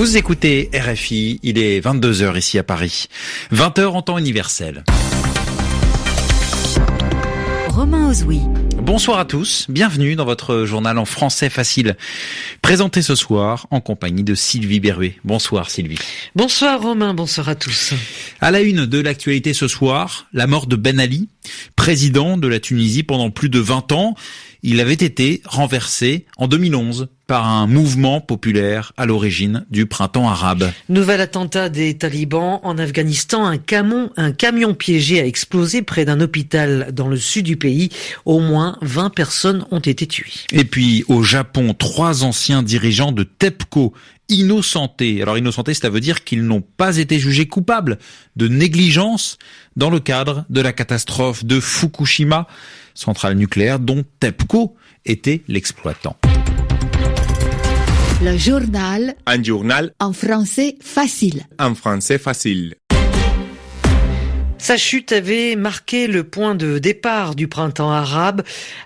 Vous écoutez RFI, il est 22h ici à Paris. 20h en temps universel. Romain Ozoui. Bonsoir à tous, bienvenue dans votre journal en français facile. Présenté ce soir en compagnie de Sylvie Berruet. Bonsoir Sylvie. Bonsoir Romain, bonsoir à tous. À la une de l'actualité ce soir, la mort de Ben Ali, président de la Tunisie pendant plus de 20 ans. Il avait été renversé en 2011 par un mouvement populaire à l'origine du printemps arabe. Nouvel attentat des talibans en Afghanistan. Un camion, un camion piégé a explosé près d'un hôpital dans le sud du pays. Au moins 20 personnes ont été tuées. Et puis au Japon, trois anciens dirigeants de TEPCO innocentés. Alors innocentés, cela veut dire qu'ils n'ont pas été jugés coupables de négligence dans le cadre de la catastrophe de Fukushima, centrale nucléaire dont TEPCO était l'exploitant. Le journal Un journal en français facile. en français facile. Sa chute avait marqué le point de départ du printemps arabe.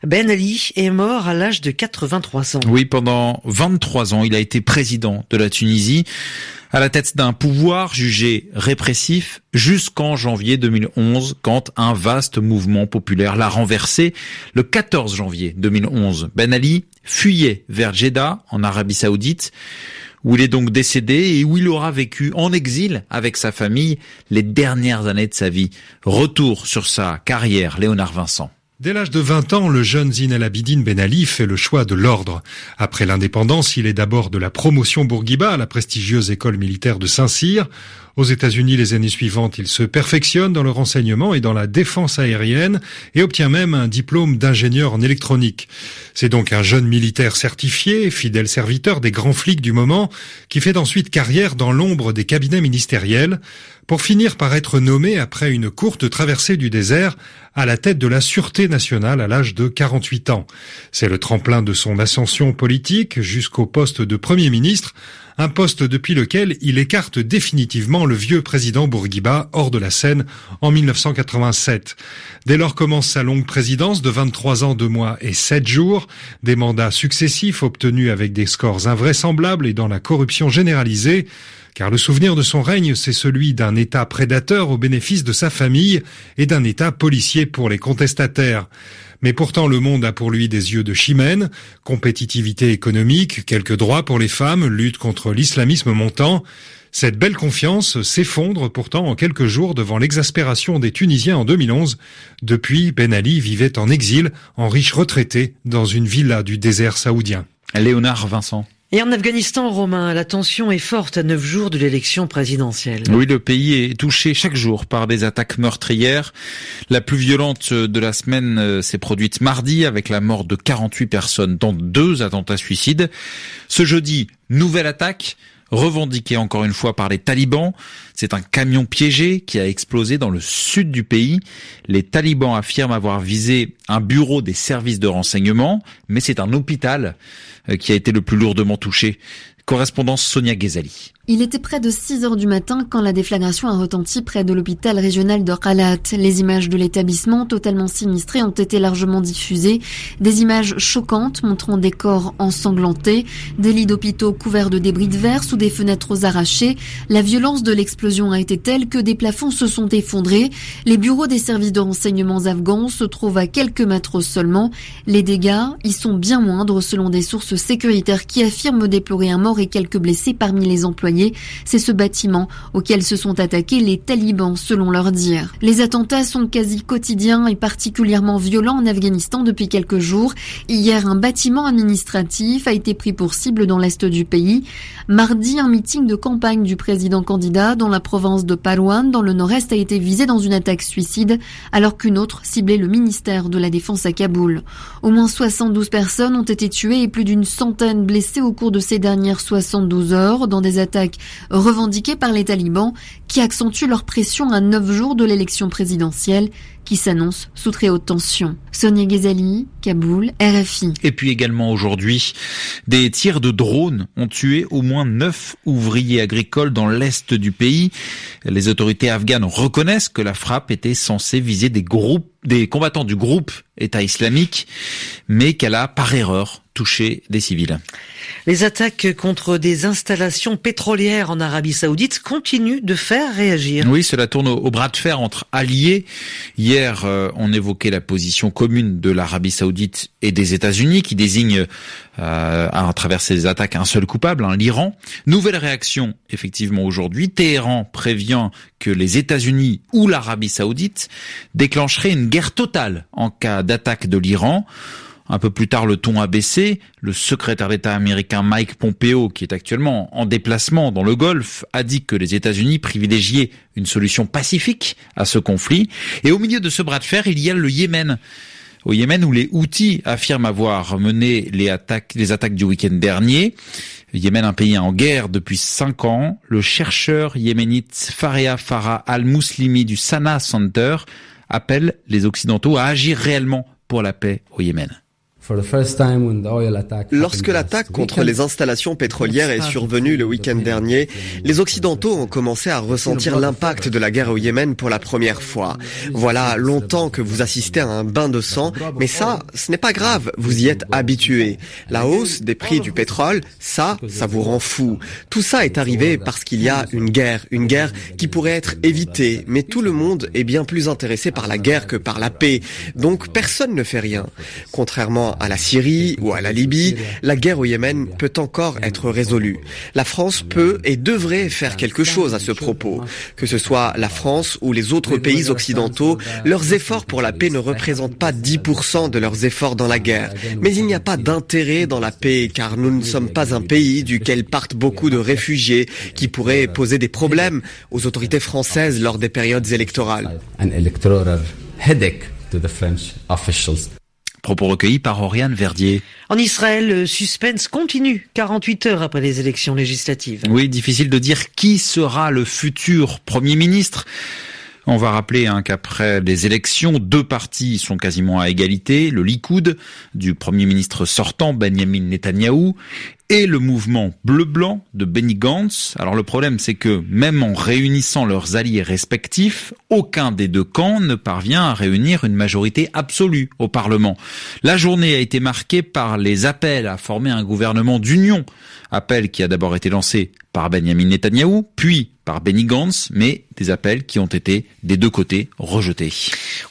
Ben Ali est mort à l'âge de 83 ans. Oui, pendant 23 ans, il a été président de la Tunisie, à la tête d'un pouvoir jugé répressif jusqu'en janvier 2011, quand un vaste mouvement populaire l'a renversé. Le 14 janvier 2011, Ben Ali fuyait vers Jeddah, en Arabie Saoudite, où il est donc décédé et où il aura vécu en exil avec sa famille les dernières années de sa vie. Retour sur sa carrière, Léonard Vincent. Dès l'âge de 20 ans, le jeune Zine El Abidine Ben Ali fait le choix de l'ordre. Après l'indépendance, il est d'abord de la promotion Bourguiba à la prestigieuse école militaire de Saint-Cyr. Aux États-Unis, les années suivantes, il se perfectionne dans le renseignement et dans la défense aérienne et obtient même un diplôme d'ingénieur en électronique. C'est donc un jeune militaire certifié, fidèle serviteur des grands flics du moment, qui fait ensuite carrière dans l'ombre des cabinets ministériels, pour finir par être nommé après une courte traversée du désert à la tête de la Sûreté nationale à l'âge de 48 ans. C'est le tremplin de son ascension politique jusqu'au poste de Premier ministre, un poste depuis lequel il écarte définitivement le vieux président Bourguiba hors de la scène en 1987. Dès lors commence sa longue présidence de 23 ans, 2 mois et 7 jours, des mandats successifs obtenus avec des scores invraisemblables et dans la corruption généralisée, car le souvenir de son règne, c'est celui d'un État prédateur au bénéfice de sa famille et d'un État policier pour les contestataires. Mais pourtant, le monde a pour lui des yeux de chimène, compétitivité économique, quelques droits pour les femmes, lutte contre l'islamisme montant. Cette belle confiance s'effondre pourtant en quelques jours devant l'exaspération des Tunisiens en 2011. Depuis, Ben Ali vivait en exil, en riche retraité, dans une villa du désert saoudien. Léonard Vincent. Et en Afghanistan, Romain, la tension est forte à neuf jours de l'élection présidentielle. Oui, le pays est touché chaque jour par des attaques meurtrières. La plus violente de la semaine euh, s'est produite mardi avec la mort de 48 personnes, dont deux attentats suicides. Ce jeudi, nouvelle attaque revendiquée encore une fois par les talibans. C'est un camion piégé qui a explosé dans le sud du pays. Les talibans affirment avoir visé un bureau des services de renseignement, mais c'est un hôpital euh, qui a été le plus lourdement touché. Correspondance Sonia Ghezali. Il était près de 6 heures du matin quand la déflagration a retenti près de l'hôpital régional de Qalat. Les images de l'établissement totalement sinistré ont été largement diffusées. Des images choquantes montrant des corps ensanglantés, des lits d'hôpitaux couverts de débris de verre sous des fenêtres arrachées. La violence de l'explosion a été telle que des plafonds se sont effondrés. Les bureaux des services de renseignements afghans se trouvent à quelques mètres seulement. Les dégâts y sont bien moindres selon des sources sécuritaires qui affirment déplorer un mort et quelques blessés parmi les employés c'est ce bâtiment auquel se sont attaqués les talibans selon leur dire. Les attentats sont quasi quotidiens et particulièrement violents en Afghanistan depuis quelques jours. Hier, un bâtiment administratif a été pris pour cible dans l'est du pays. Mardi, un meeting de campagne du président candidat dans la province de Parwan, dans le nord-est, a été visé dans une attaque suicide, alors qu'une autre ciblait le ministère de la Défense à Kaboul. Au moins 72 personnes ont été tuées et plus d'une centaine blessées au cours de ces dernières 72 heures dans des attaques revendiquées par les talibans qui accentuent leur pression à neuf jours de l'élection présidentielle qui s'annonce sous très haute tension. Sonia Ghezali, Kaboul, RFI. Et puis également aujourd'hui, des tirs de drones ont tué au moins neuf ouvriers agricoles dans l'est du pays. Les autorités afghanes reconnaissent que la frappe était censée viser des groupes, des combattants du groupe État islamique, mais qu'elle a par erreur touché des civils. Les attaques contre des installations pétrolières en Arabie Saoudite continuent de faire réagir. Oui, cela tourne au, bras de fer entre alliés. Hier, euh, on évoquait la position commune de l'Arabie Saoudite et des États-Unis qui désignent euh, à travers ces attaques un seul coupable, hein, l'Iran. Nouvelle réaction, effectivement, aujourd'hui. Téhéran prévient que les États-Unis ou l'Arabie Saoudite déclencheraient une guerre totale en cas d'attaque de l'Iran. Un peu plus tard, le ton a baissé. Le secrétaire d'État américain Mike Pompeo, qui est actuellement en déplacement dans le Golfe, a dit que les États-Unis privilégiaient une solution pacifique à ce conflit. Et au milieu de ce bras de fer, il y a le Yémen. Au Yémen, où les Houthis affirment avoir mené les attaques, du week-end dernier. Yémen, un pays en guerre depuis cinq ans. Le chercheur yéménite Faria Farah al-Muslimi du Sana Center appelle les Occidentaux à agir réellement pour la paix au Yémen. Lorsque l'attaque contre les installations pétrolières est survenue le week-end dernier, les Occidentaux ont commencé à ressentir l'impact de la guerre au Yémen pour la première fois. Voilà longtemps que vous assistez à un bain de sang, mais ça, ce n'est pas grave, vous y êtes habitué. La hausse des prix du pétrole, ça, ça vous rend fou. Tout ça est arrivé parce qu'il y a une guerre, une guerre qui pourrait être évitée, mais tout le monde est bien plus intéressé par la guerre que par la paix. Donc personne ne fait rien. Contrairement à la Syrie ou à la Libye, la guerre au Yémen peut encore être résolue. La France peut et devrait faire quelque chose à ce propos. Que ce soit la France ou les autres pays occidentaux, leurs efforts pour la paix ne représentent pas 10% de leurs efforts dans la guerre. Mais il n'y a pas d'intérêt dans la paix car nous ne sommes pas un pays duquel partent beaucoup de réfugiés qui pourraient poser des problèmes aux autorités françaises lors des périodes électorales. Propos recueillis par Oriane Verdier. En Israël, le suspense continue 48 heures après les élections législatives. Oui, difficile de dire qui sera le futur Premier ministre. On va rappeler hein, qu'après les élections, deux partis sont quasiment à égalité, le Likoud du Premier ministre sortant Benjamin Netanyahou et le mouvement bleu-blanc de Benny Gantz. Alors le problème c'est que même en réunissant leurs alliés respectifs, aucun des deux camps ne parvient à réunir une majorité absolue au Parlement. La journée a été marquée par les appels à former un gouvernement d'union, appel qui a d'abord été lancé par Benjamin Netanyahou, puis par Benny Gantz, mais des appels qui ont été des deux côtés rejetés.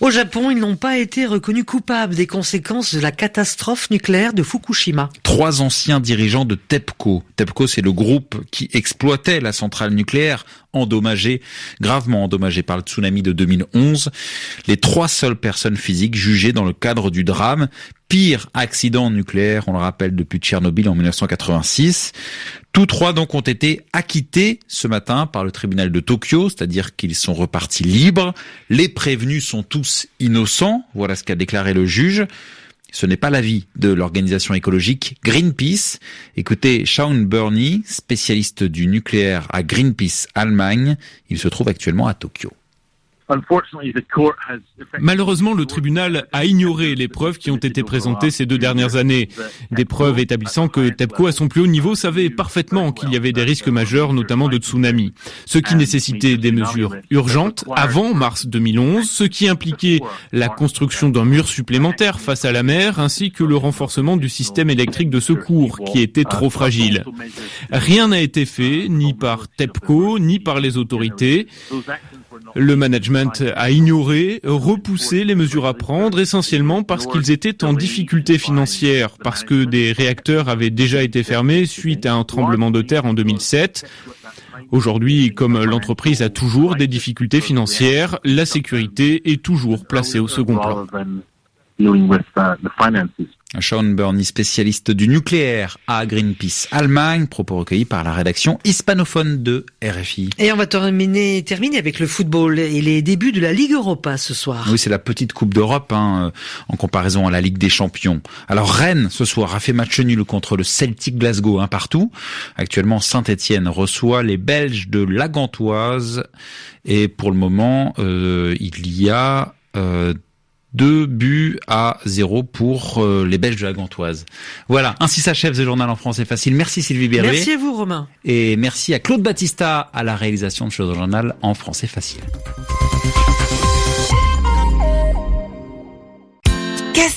Au Japon, ils n'ont pas été reconnus coupables des conséquences de la catastrophe nucléaire de Fukushima. Trois anciens dirigeants de TEPCO. TEPCO, c'est le groupe qui exploitait la centrale nucléaire endommagée, gravement endommagée par le tsunami de 2011. Les trois seules personnes physiques jugées dans le cadre du drame. Pire accident nucléaire, on le rappelle, depuis Tchernobyl en 1986. Tous trois donc ont été acquittés ce matin par le tribunal de Tokyo, c'est-à-dire qu'ils sont repartis libres. Les prévenus sont tous innocents, voilà ce qu'a déclaré le juge. Ce n'est pas l'avis de l'organisation écologique Greenpeace. Écoutez Sean Burney, spécialiste du nucléaire à Greenpeace Allemagne. Il se trouve actuellement à Tokyo. Malheureusement, le tribunal a ignoré les preuves qui ont été présentées ces deux dernières années. Des preuves établissant que TEPCO, à son plus haut niveau, savait parfaitement qu'il y avait des risques majeurs, notamment de tsunami. Ce qui nécessitait des mesures urgentes avant mars 2011, ce qui impliquait la construction d'un mur supplémentaire face à la mer, ainsi que le renforcement du système électrique de secours, qui était trop fragile. Rien n'a été fait, ni par TEPCO, ni par les autorités. Le management a ignoré, repoussé les mesures à prendre essentiellement parce qu'ils étaient en difficulté financière, parce que des réacteurs avaient déjà été fermés suite à un tremblement de terre en 2007. Aujourd'hui, comme l'entreprise a toujours des difficultés financières, la sécurité est toujours placée au second plan. Sean Burney, spécialiste du nucléaire à Greenpeace Allemagne, propos recueillis par la rédaction hispanophone de RFI. Et on va terminer, terminer avec le football et les débuts de la Ligue Europa ce soir. Oui, c'est la petite Coupe d'Europe hein, en comparaison à la Ligue des Champions. Alors Rennes, ce soir, a fait match nul contre le Celtic Glasgow, un partout. Actuellement, Saint-Etienne reçoit les Belges de la Gantoise. Et pour le moment, euh, il y a... Euh, deux buts à zéro pour euh, les Belges de la Gantoise. Voilà, ainsi s'achève ce journal en français facile. Merci Sylvie Berruet. Merci à vous Romain. Et merci à Claude Battista à la réalisation de ce journal en français facile.